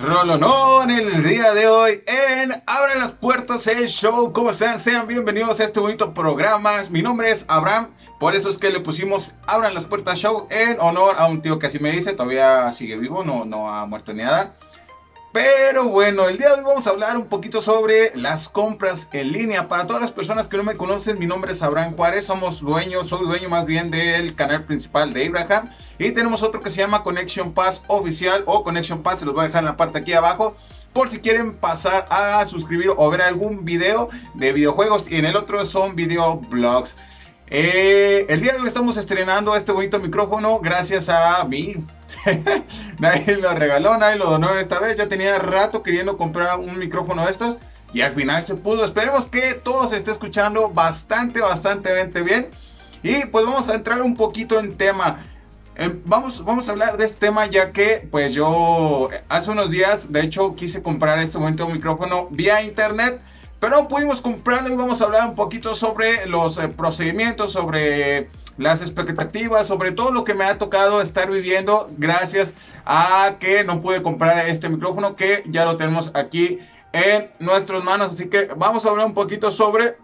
Rolonón el día de hoy en Abran las Puertas el show. ¿Cómo están? Sean bienvenidos a este bonito programa. Mi nombre es Abraham. Por eso es que le pusimos Abran las Puertas Show en honor a un tío que así me dice. Todavía sigue vivo, no, no ha muerto ni nada. Pero bueno, el día de hoy vamos a hablar un poquito sobre las compras en línea. Para todas las personas que no me conocen, mi nombre es Abraham Juárez, somos dueños, soy dueño más bien del canal principal de Abraham. Y tenemos otro que se llama Connection Pass Oficial o Connection Pass, se los voy a dejar en la parte aquí abajo. Por si quieren pasar a suscribir o ver algún video de videojuegos. Y en el otro son videoblogs. Eh, el día de hoy estamos estrenando este bonito micrófono gracias a mí, nadie lo regaló, nadie lo donó esta vez. Ya tenía rato queriendo comprar un micrófono de estos. Y al final se pudo. Esperemos que todo se esté escuchando bastante, bastante bien. Y pues vamos a entrar un poquito en tema. Em, vamos, vamos a hablar de este tema ya que pues yo hace unos días de hecho quise comprar este momento micrófono vía internet. Pero pudimos comprarlo y vamos a hablar un poquito sobre los eh, procedimientos, sobre las expectativas, sobre todo lo que me ha tocado estar viviendo gracias a que no pude comprar este micrófono que ya lo tenemos aquí en nuestras manos. Así que vamos a hablar un poquito sobre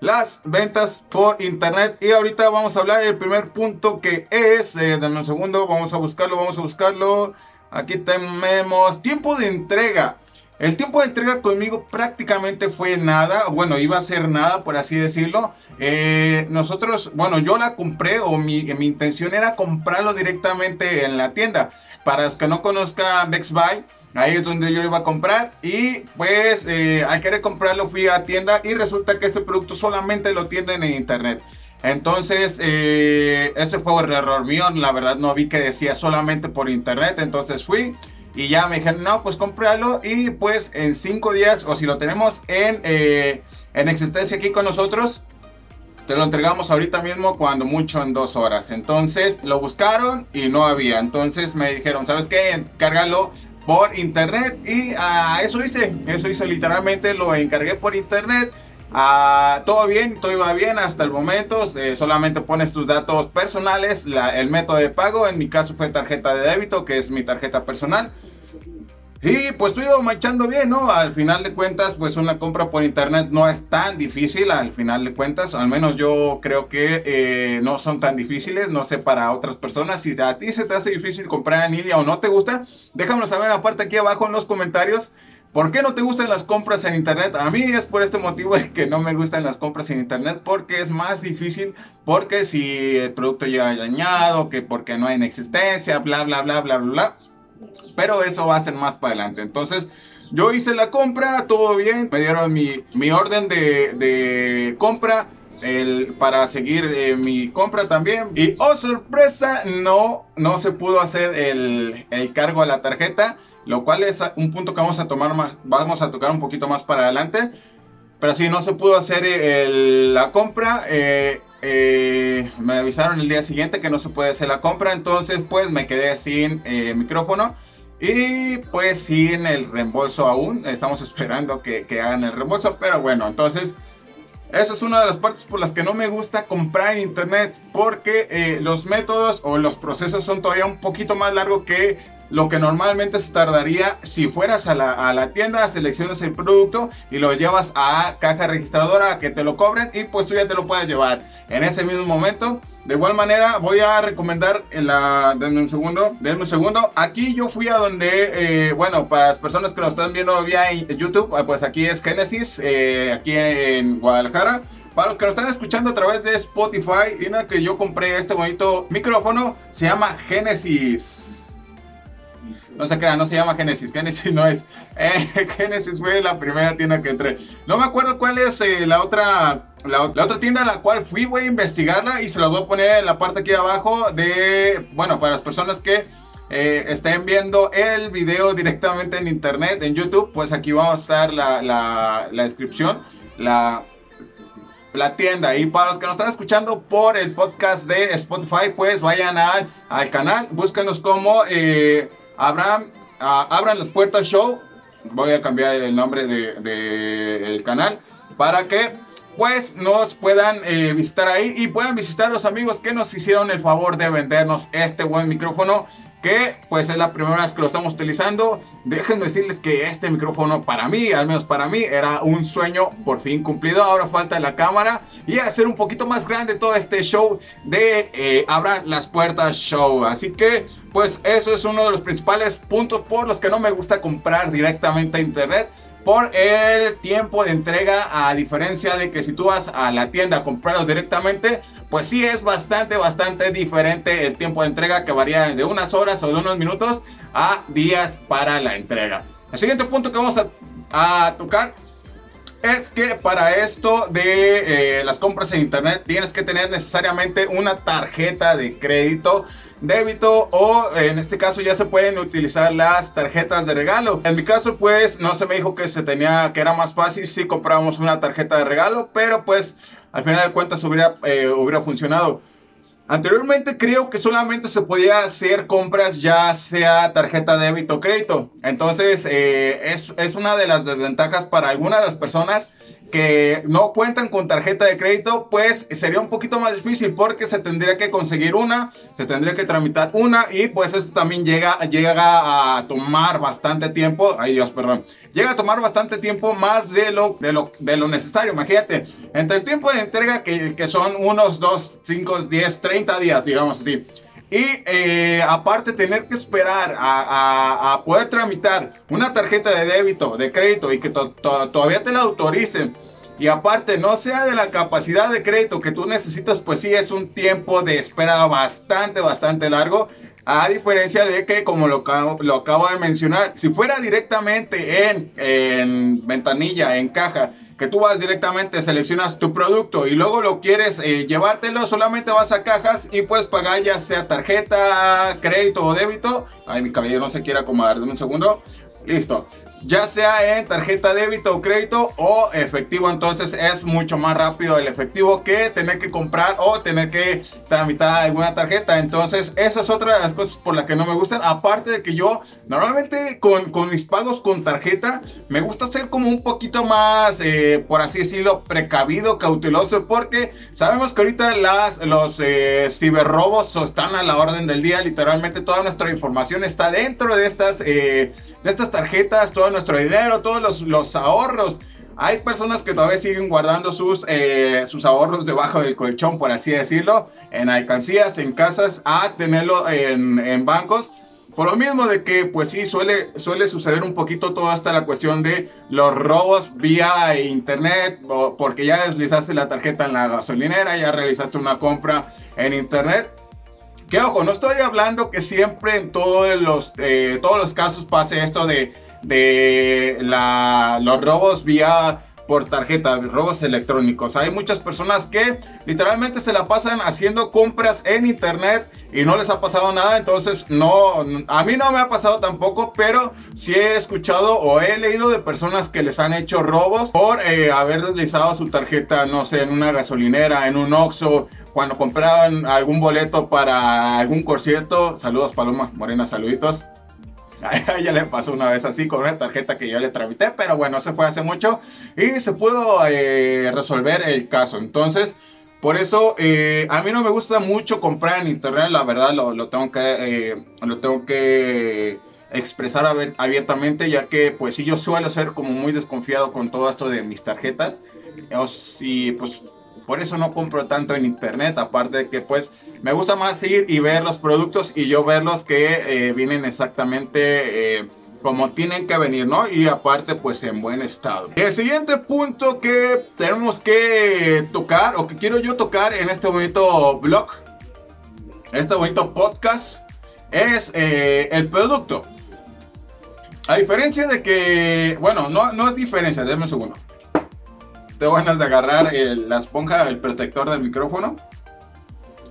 las ventas por internet y ahorita vamos a hablar del primer punto que es, eh, dame un segundo, vamos a buscarlo, vamos a buscarlo. Aquí tenemos tiempo de entrega. El tiempo de entrega conmigo prácticamente fue nada, bueno, iba a ser nada, por así decirlo. Eh, nosotros, bueno, yo la compré o mi, mi, intención era comprarlo directamente en la tienda. Para los que no conozcan Best Buy, ahí es donde yo iba a comprar. Y pues eh, al querer comprarlo fui a tienda y resulta que este producto solamente lo tienen en internet. Entonces, eh, ese fue el error mío. La verdad no vi que decía solamente por internet. Entonces fui y ya me dijeron, no, pues cómpralo y pues en cinco días, o si lo tenemos en, eh, en existencia aquí con nosotros, te lo entregamos ahorita mismo cuando mucho en dos horas. Entonces lo buscaron y no había. Entonces me dijeron, ¿sabes qué? Cárgalo por internet y uh, eso hice. Eso hice literalmente, lo encargué por internet. Uh, todo bien, todo iba bien hasta el momento. Eh, solamente pones tus datos personales, el método de pago. En mi caso fue tarjeta de débito, que es mi tarjeta personal. Y pues tú iba marchando bien, ¿no? Al final de cuentas, pues una compra por internet no es tan difícil, al final de cuentas, al menos yo creo que eh, no son tan difíciles, no sé para otras personas, si a ti se te hace difícil comprar en línea o no te gusta, déjamelo saber aparte aquí abajo en los comentarios. ¿Por qué no te gustan las compras en internet? A mí es por este motivo que no me gustan las compras en internet porque es más difícil, porque si el producto llega dañado, que porque no hay en existencia, bla, bla, bla, bla, bla, bla pero eso va a ser más para adelante. Entonces, yo hice la compra, todo bien. Me dieron mi, mi orden de, de compra. El, para seguir eh, mi compra también. Y oh sorpresa, no, no se pudo hacer el, el, cargo a la tarjeta. Lo cual es un punto que vamos a tomar más, vamos a tocar un poquito más para adelante. Pero sí, no se pudo hacer el, la compra. Eh, eh, me avisaron el día siguiente que no se puede hacer la compra, entonces pues me quedé sin eh, micrófono y pues sin el reembolso aún. Estamos esperando que, hagan el reembolso, pero bueno, entonces esa es una de las partes por las que no me gusta comprar en internet porque eh, los métodos o los procesos son todavía un poquito más largos que lo que normalmente se tardaría si fueras a la, tienda, seleccionas el producto y lo llevas a caja registradora a que te lo cobren y pues tú ya te lo puedes llevar en ese mismo momento. De igual manera voy a recomendar en la... Denme un segundo, denme un segundo. Aquí yo fui a donde, eh, bueno, para las personas que nos están viendo vía YouTube, ah, pues aquí es Genesis, eh, aquí en Guadalajara. Para los que nos están escuchando a través de Spotify, una que yo compré este bonito micrófono, se llama Genesis. No se crean, no se llama Genesis. Genesis no es. Eh, Genesis fue la primera tienda que entré. No me acuerdo cuál es eh, la otra. La, otra tienda a la cual fui, voy a investigarla y se la voy a poner en la parte aquí abajo de, bueno, para las personas que eh, estén viendo el video directamente en internet, en YouTube, pues aquí vamos a la, la, la descripción, la, la tienda. Y para los que nos están escuchando por el podcast de Spotify, pues vayan al, al canal, búsquenos como eh, Abraham, abran las puertas show. Voy a cambiar el nombre del de, canal para que pues nos puedan eh, visitar ahí y puedan visitar los amigos que nos hicieron el favor de vendernos este buen micrófono pues es la primera vez que lo estamos utilizando. Déjenme decirles que este micrófono para mí, al menos para mí, era un sueño por fin cumplido. Ahora falta la cámara y hacer un poquito más grande todo este show de eh, Abran las Puertas Show. Así que pues eso es uno de los principales puntos por los que no me gusta comprar directamente a internet por el tiempo de entrega, a diferencia de que si tú vas a la tienda a comprarlo directamente, pues sí es bastante, bastante diferente el tiempo de entrega que varía de unas horas o de unos minutos a días para la entrega. El siguiente punto que vamos a, tocar es que para esto de eh, las compras en internet tienes que tener necesariamente una tarjeta de crédito débito o en este caso ya se pueden utilizar las tarjetas de regalo. En mi caso pues no se me dijo que se tenía que era más fácil si comprábamos una tarjeta de regalo, pero pues al final de cuentas hubiera, eh, funcionado. Anteriormente creo que solamente se podía hacer compras ya sea tarjeta de débito o crédito. Entonces eh, es, es una de las desventajas para algunas de las personas que no cuentan con tarjeta de crédito, pues sería un poquito más difícil porque se tendría que conseguir una, se tendría que tramitar una y pues esto también llega, llega a tomar bastante tiempo, ay Dios, perdón, llega a tomar bastante tiempo más de lo, de lo, de lo necesario, imagínate, entre el tiempo de entrega que, que son unos 2, 5, 10, 30 días, digamos así. Y eh, aparte tener que esperar a, poder tramitar una tarjeta de débito, de crédito y que todavía te la autoricen. Y aparte no sea de la capacidad de crédito que tú necesitas, pues sí es un tiempo de espera bastante, bastante largo. A diferencia de que, como lo, lo acabo de mencionar, si fuera directamente en, en ventanilla, en caja, que tú vas directamente, seleccionas tu producto y luego lo quieres eh, llevártelo, solamente vas a cajas y puedes pagar ya sea tarjeta, crédito o débito. Ay, mi cabello no se quiere acomodar, dame un segundo. Listo ya sea en tarjeta débito o crédito o efectivo. Entonces es mucho más rápido el efectivo que tener que comprar o tener que tramitar alguna tarjeta. Entonces esa es otra de las cosas por las que no me gustan. Aparte de que yo normalmente con, con mis pagos con tarjeta me gusta ser como un poquito más, eh, por así decirlo, precavido, cauteloso. Porque sabemos que ahorita las, los eh, ciberrobos están a la orden del día. Literalmente toda nuestra información está dentro de estas... Eh, de estas tarjetas, todo nuestro dinero, todos los, los ahorros. Hay personas que todavía siguen guardando sus, eh, sus ahorros debajo del colchón, por así decirlo, en alcancías, en casas, a tenerlo en, en bancos. Por lo mismo de que, pues sí, suele, suele suceder un poquito toda esta la cuestión de los robos vía internet, porque ya deslizaste la tarjeta en la gasolinera, ya realizaste una compra en internet. Que ojo, no estoy hablando que siempre en todos los, eh, todos los casos pase esto de, de la, los robos vía por tarjeta, robos electrónicos. Hay muchas personas que literalmente se la pasan haciendo compras en internet y no les ha pasado nada. Entonces, no, a mí no me ha pasado tampoco, pero sí he escuchado o he leído de personas que les han hecho robos por eh, haber deslizado su tarjeta, no sé, en una gasolinera, en un Oxxo, cuando compraban algún boleto para algún concierto. Saludos, Paloma Morena, saluditos. A ella le pasó una vez así con una tarjeta que yo le tramité, pero bueno, se fue hace mucho y se pudo eh, resolver el caso. Entonces, por eso eh, a mí no me gusta mucho comprar en internet, la verdad lo, tengo que eh, lo tengo que expresar abiertamente, ya que pues sí yo suelo ser como muy desconfiado con todo esto de mis tarjetas. Y pues por eso no compro tanto en internet, aparte de que pues me gusta más ir y ver los productos y yo ver los que eh, vienen exactamente eh, como tienen que venir, ¿no? Y aparte pues en buen estado. El siguiente punto que tenemos que tocar o que quiero yo tocar en este bonito blog, este bonito podcast, es eh, el producto. A diferencia de que, bueno, no, no es diferencia, déjame un segundo tengo ganas de agarrar la esponja, el protector del micrófono.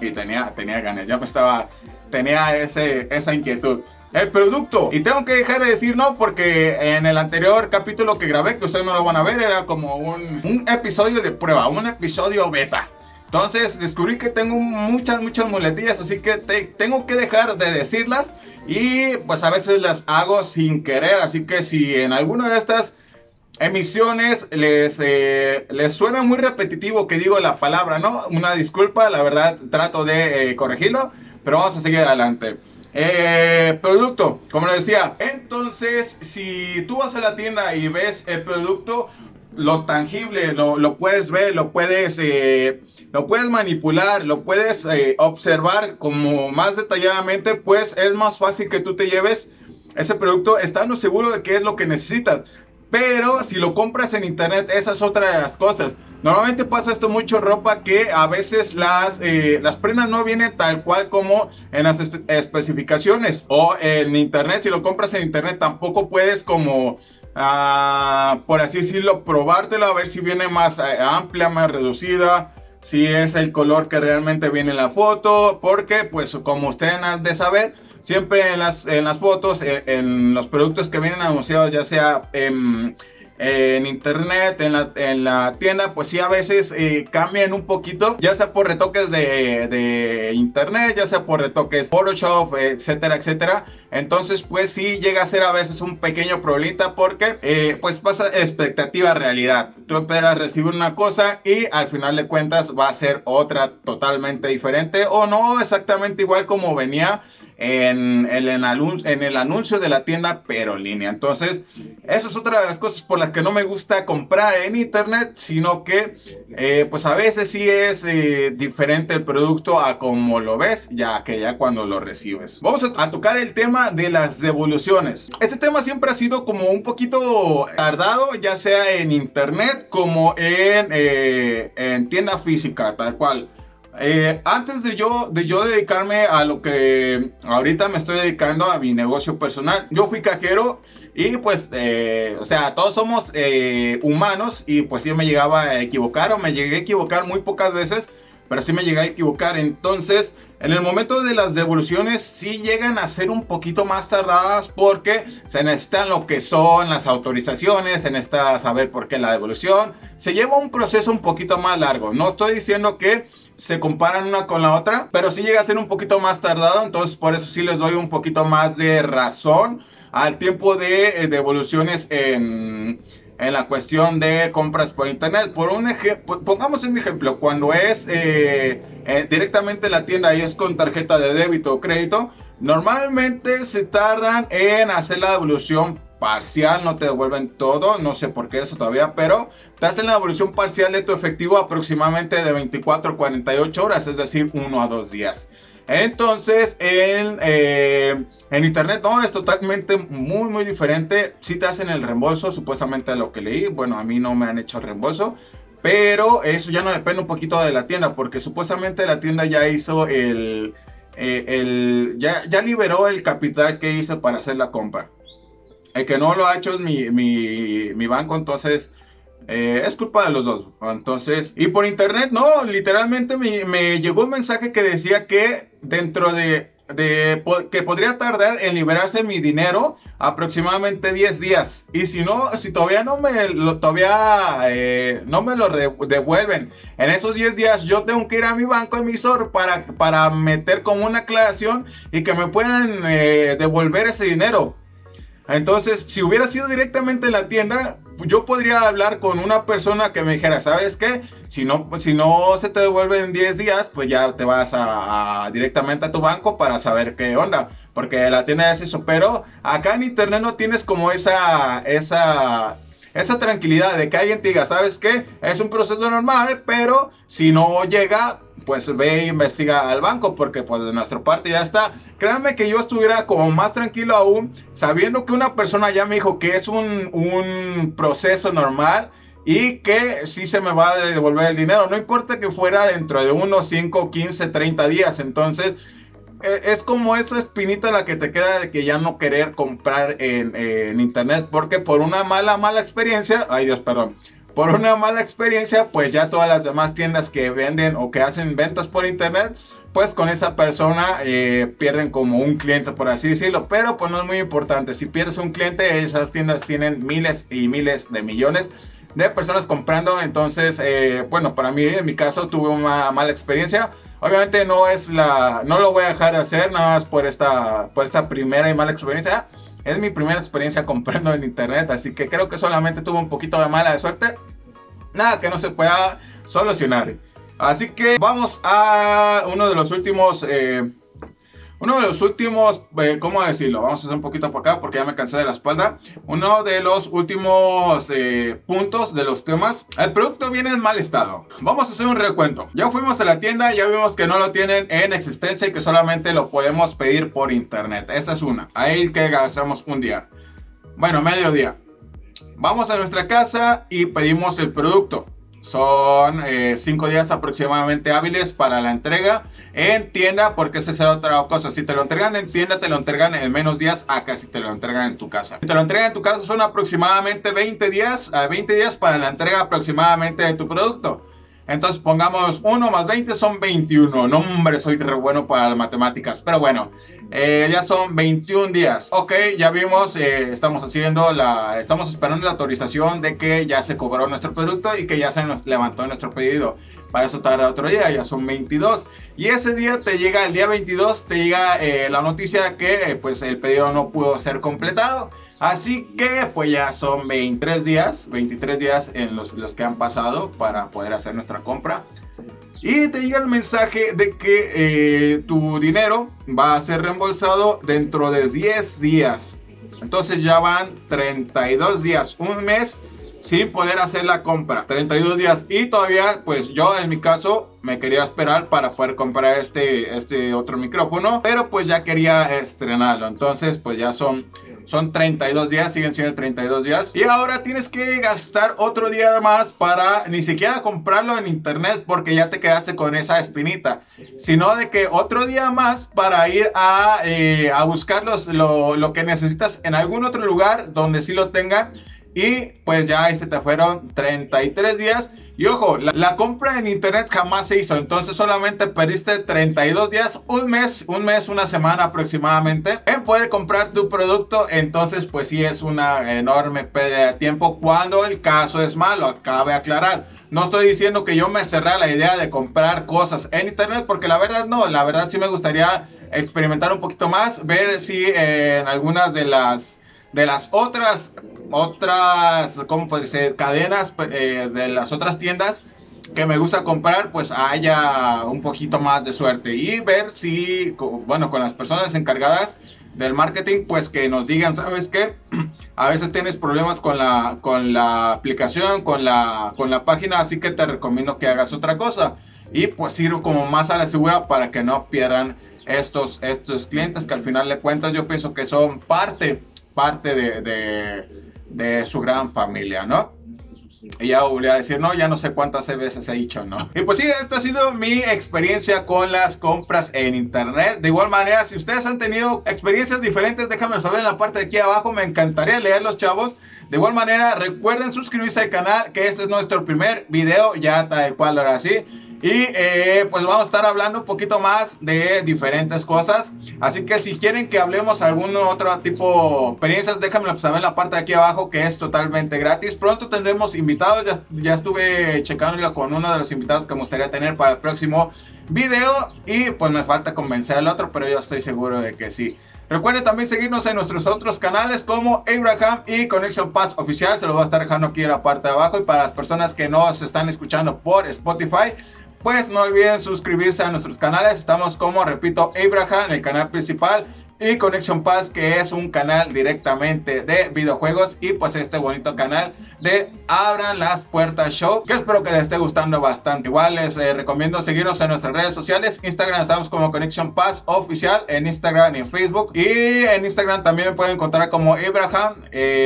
Y tenía, tenía ganas, ya me estaba, tenía ese, esa inquietud. El producto. Y tengo que dejar de decir no porque en el anterior capítulo que grabé, que ustedes no lo van a ver, era como un, un episodio de prueba, un episodio beta. Entonces descubrí que tengo muchas, muchas muletillas, así que tengo que dejar de decirlas y pues a veces las hago sin querer, así que si en alguna de estas emisiones les, eh, les suena muy repetitivo que digo la palabra, ¿no? Una disculpa, la verdad trato de eh, corregirlo, pero vamos a seguir adelante. eh, producto, como le decía. Entonces, si tú vas a la tienda y ves el producto, lo tangible, lo, puedes ver, lo puedes, eh, lo puedes manipular, lo puedes observar como más detalladamente, pues es más fácil que tú te lleves ese producto estando seguro de qué es lo que necesitas. Pero si lo compras en internet, esa es otra de las cosas. Normalmente pasa esto mucho ropa que a veces las, eh, las prendas no vienen tal cual como en las especificaciones. O en internet, si lo compras en internet, tampoco puedes como, ah, por así decirlo, probártelo a ver si viene más eh, amplia, más reducida. Si es el color que realmente viene en la foto. Porque, pues, como ustedes han de saber, siempre en las, en las fotos, en, en los productos que vienen anunciados, ya sea en internet, en la, en la, tienda, pues sí a veces eh, cambian un poquito, ya sea por retoques de, de, internet, ya sea por retoques Photoshop, etcétera, etcétera. Entonces, pues sí llega a ser a veces un pequeño problema porque eh, pues pasa expectativa realidad. Tú esperas recibir una cosa y al final de cuentas va a ser otra totalmente diferente o no exactamente igual como venía en, el, en el anuncio de la tienda, pero línea. Entonces, esa es otra de las cosas por las que no me gusta comprar en internet, sino que, eh, pues a veces sí es eh, diferente el producto a como lo ves, ya que ya cuando lo recibes. Vamos a, tocar el tema de las devoluciones. Este tema siempre ha sido como un poquito tardado, ya sea en internet como en, eh, en tienda física, tal cual. Eh, antes de yo, de yo dedicarme a lo que ahorita me estoy dedicando a mi negocio personal, yo fui cajero y pues, eh, o sea, todos somos eh, humanos y pues sí me llegaba a equivocar o me llegué a equivocar muy pocas veces, pero sí me llegué a equivocar. Entonces, en el momento de las devoluciones sí llegan a ser un poquito más tardadas porque se necesitan lo que son las autorizaciones, se necesita saber por qué la devolución. Se lleva un proceso un poquito más largo. No estoy diciendo que se comparan una con la otra, pero sí llega a ser un poquito más tardado, entonces por eso sí les doy un poquito más de razón al tiempo de eh, devoluciones en, en la cuestión de compras por internet. Por un ejemplo, pongamos un ejemplo, cuando es eh, eh, directamente la tienda y es con tarjeta de débito o crédito, normalmente se tardan en hacer la devolución parcial, no te devuelven todo, no sé por qué eso todavía, pero te hacen la devolución parcial de tu efectivo aproximadamente de 24 a 48 horas, es decir, uno a dos días. Entonces, en, eh, en internet no, es totalmente muy, muy diferente. Si te hacen el reembolso, supuestamente lo que leí, bueno, a mí no me han hecho el reembolso, pero eso ya no depende un poquito de la tienda, porque supuestamente la tienda ya hizo el, eh, el ya, ya liberó el capital que hizo para hacer la compra. El que no lo ha hecho es mi, mi, mi banco, entonces eh, es culpa de los dos. Entonces, y por internet, no, literalmente me, me llegó un mensaje que decía que dentro de, de, que podría tardar en liberarse mi dinero aproximadamente 10 días. Y si no, si todavía no me lo, todavía, eh, no me lo devuelven en esos 10 días, yo tengo que ir a mi banco emisor para, para meter como una aclaración y que me puedan eh, devolver ese dinero. Entonces, si hubiera sido directamente en la tienda, yo podría hablar con una persona que me dijera, ¿sabes qué? Si no, si no se te devuelve en 10 días, pues ya te vas a, directamente a tu banco para saber qué onda. Porque la tienda es eso. Pero acá en internet no tienes como esa, esa, esa tranquilidad de que alguien te diga, ¿sabes qué? Es un proceso normal, pero si no llega, pues ve e investiga al banco porque pues de nuestra parte ya está. Créanme que yo estuviera como más tranquilo aún sabiendo que una persona ya me dijo que es un, un proceso normal y que sí se me va a devolver el dinero. No importa que fuera dentro de unos 5, 15, 30 días. Entonces e, es como esa espinita la que te queda de que ya no querer comprar en, en internet porque por una mala, mala experiencia, ay Dios, perdón por una mala experiencia, pues ya todas las demás tiendas que venden o que hacen ventas por internet, pues con esa persona eh, pierden como un cliente, por así decirlo. Pero pues no es muy importante. Si pierdes un cliente, esas tiendas tienen miles y miles de millones de personas comprando. Entonces, eh, bueno, para mí, en mi caso, tuve una mala experiencia. Obviamente no es la, no lo voy a dejar de hacer, nada más por esta, por esta primera y mala experiencia. Es mi primera experiencia comprando en internet, así que creo que solamente tuve un poquito de mala suerte. Nada que no se pueda solucionar. Así que vamos a uno de los últimos... Eh, Uno de los últimos, eh, ¿cómo decirlo? Vamos a hacer un poquito por acá porque ya me cansé de la espalda. Uno de los últimos eh, puntos de los temas. El producto viene en mal estado. Vamos a hacer un recuento. Ya fuimos a la tienda, ya vimos que no lo tienen en existencia y que solamente lo podemos pedir por internet. Esa es una. Ahí que gastamos un día. Bueno, medio día. Vamos a nuestra casa y pedimos el producto. Son eh, cinco días aproximadamente hábiles para la entrega en tienda, porque esa es otra cosa. Si te lo entregan en tienda, te lo entregan en menos días a casi te lo entregan en tu casa. Si te lo entregan en tu casa, son aproximadamente 20 días, a 20 días para la entrega aproximadamente de tu producto. Entonces pongamos 1 más 20 son 21. No, hombre, soy re bueno para las matemáticas. Pero bueno, eh, ya son 21 días. Ok, ya vimos, eh, estamos haciendo la, estamos esperando la autorización de que ya se cobró nuestro producto y que ya se nos levantó nuestro pedido. Para eso tarda otro día, ya son 22. Y ese día te llega, el día 22, te llega eh, la noticia que pues el pedido no pudo ser completado. Así que pues ya son 23 días, 23 días en los, los que han pasado para poder hacer nuestra compra. Y te llega el mensaje de que eh, tu dinero va a ser reembolsado dentro de 10 días. Entonces ya van 32 días, un mes sin poder hacer la compra. 32 días. Y todavía, pues yo en mi caso me quería esperar para poder comprar este, este otro micrófono. Pero pues ya quería estrenarlo. Entonces pues ya son son 32 días, siguen siendo 32 días. Y ahora tienes que gastar otro día más para ni siquiera comprarlo en internet porque ya te quedaste con esa espinita. Sino de que otro día más para ir a, eh, a buscar lo, lo que necesitas en algún otro lugar donde sí lo tengan. Y pues ya ahí se te fueron 33 días. Y ojo, la, compra en internet jamás se hizo, entonces solamente perdiste 32 días, un mes, un mes, una semana aproximadamente en poder comprar tu producto. Entonces, pues sí es una enorme pérdida de tiempo cuando el caso es malo, acabe aclarar. No estoy diciendo que yo me cerré la idea de comprar cosas en internet, porque la verdad no, la verdad sí me gustaría experimentar un poquito más, ver si en algunas de las de las otras, otras, ¿cómo puede ser? Cadenas eh, de las otras tiendas que me gusta comprar, pues haya un poquito más de suerte y ver si, bueno, con las personas encargadas del marketing, pues que nos digan, ¿sabes qué? A veces tienes problemas con la, con la aplicación, con la, con la página, así que te recomiendo que hagas otra cosa. Y pues ir como más a la segura para que no pierdan estos, estos clientes que al final de cuentas yo pienso que son parte parte de, su gran familia, ¿no? Y ya volví a decir, no, ya no sé cuántas veces he dicho, ¿no? Y pues sí, esta ha sido mi experiencia con las compras en internet. De igual manera, si ustedes han tenido experiencias diferentes, déjame saber en la parte de aquí abajo. Me encantaría leerlos, chavos. De igual manera, recuerden suscribirse al canal, que este es nuestro primer video, ya tal cual ahora sí. Y eh, pues vamos a estar hablando un poquito más de diferentes cosas. Así que si quieren que hablemos algún otro tipo de experiencias, déjame saber en la parte de aquí abajo que es totalmente gratis. Pronto tendremos invitados. Ya, ya estuve checándolo con uno de los invitados que me gustaría tener para el próximo video. Y pues me falta convencer al otro, pero yo estoy seguro de que sí. Recuerden también seguirnos en nuestros otros canales como Abraham y Connection Pass Oficial. Se lo voy a estar dejando aquí en la parte de abajo. Y para las personas que no se están escuchando por Spotify, pues no olviden suscribirse a nuestros canales. Estamos como, repito, Abraham, el canal principal. Y Connection Pass, que es un canal directamente de videojuegos. Y pues este bonito canal de Abran las Puertas Show. Que espero que les esté gustando bastante. Igual les eh, recomiendo seguirnos en nuestras redes sociales. Instagram estamos como Connection Pass Oficial. En Instagram y en Facebook. Y en Instagram también me pueden encontrar como Abraham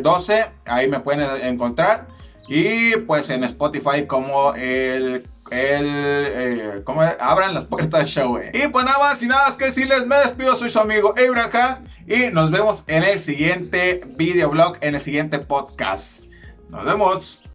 12. Eh, Ahí me pueden encontrar. Y pues en Spotify como el el, eh, ¿cómo abran las puertas show. Eh. Y pues nada más y nada más que decirles, me despido, soy su amigo Abraham y nos vemos en el siguiente videoblog, en el siguiente podcast. Nos vemos.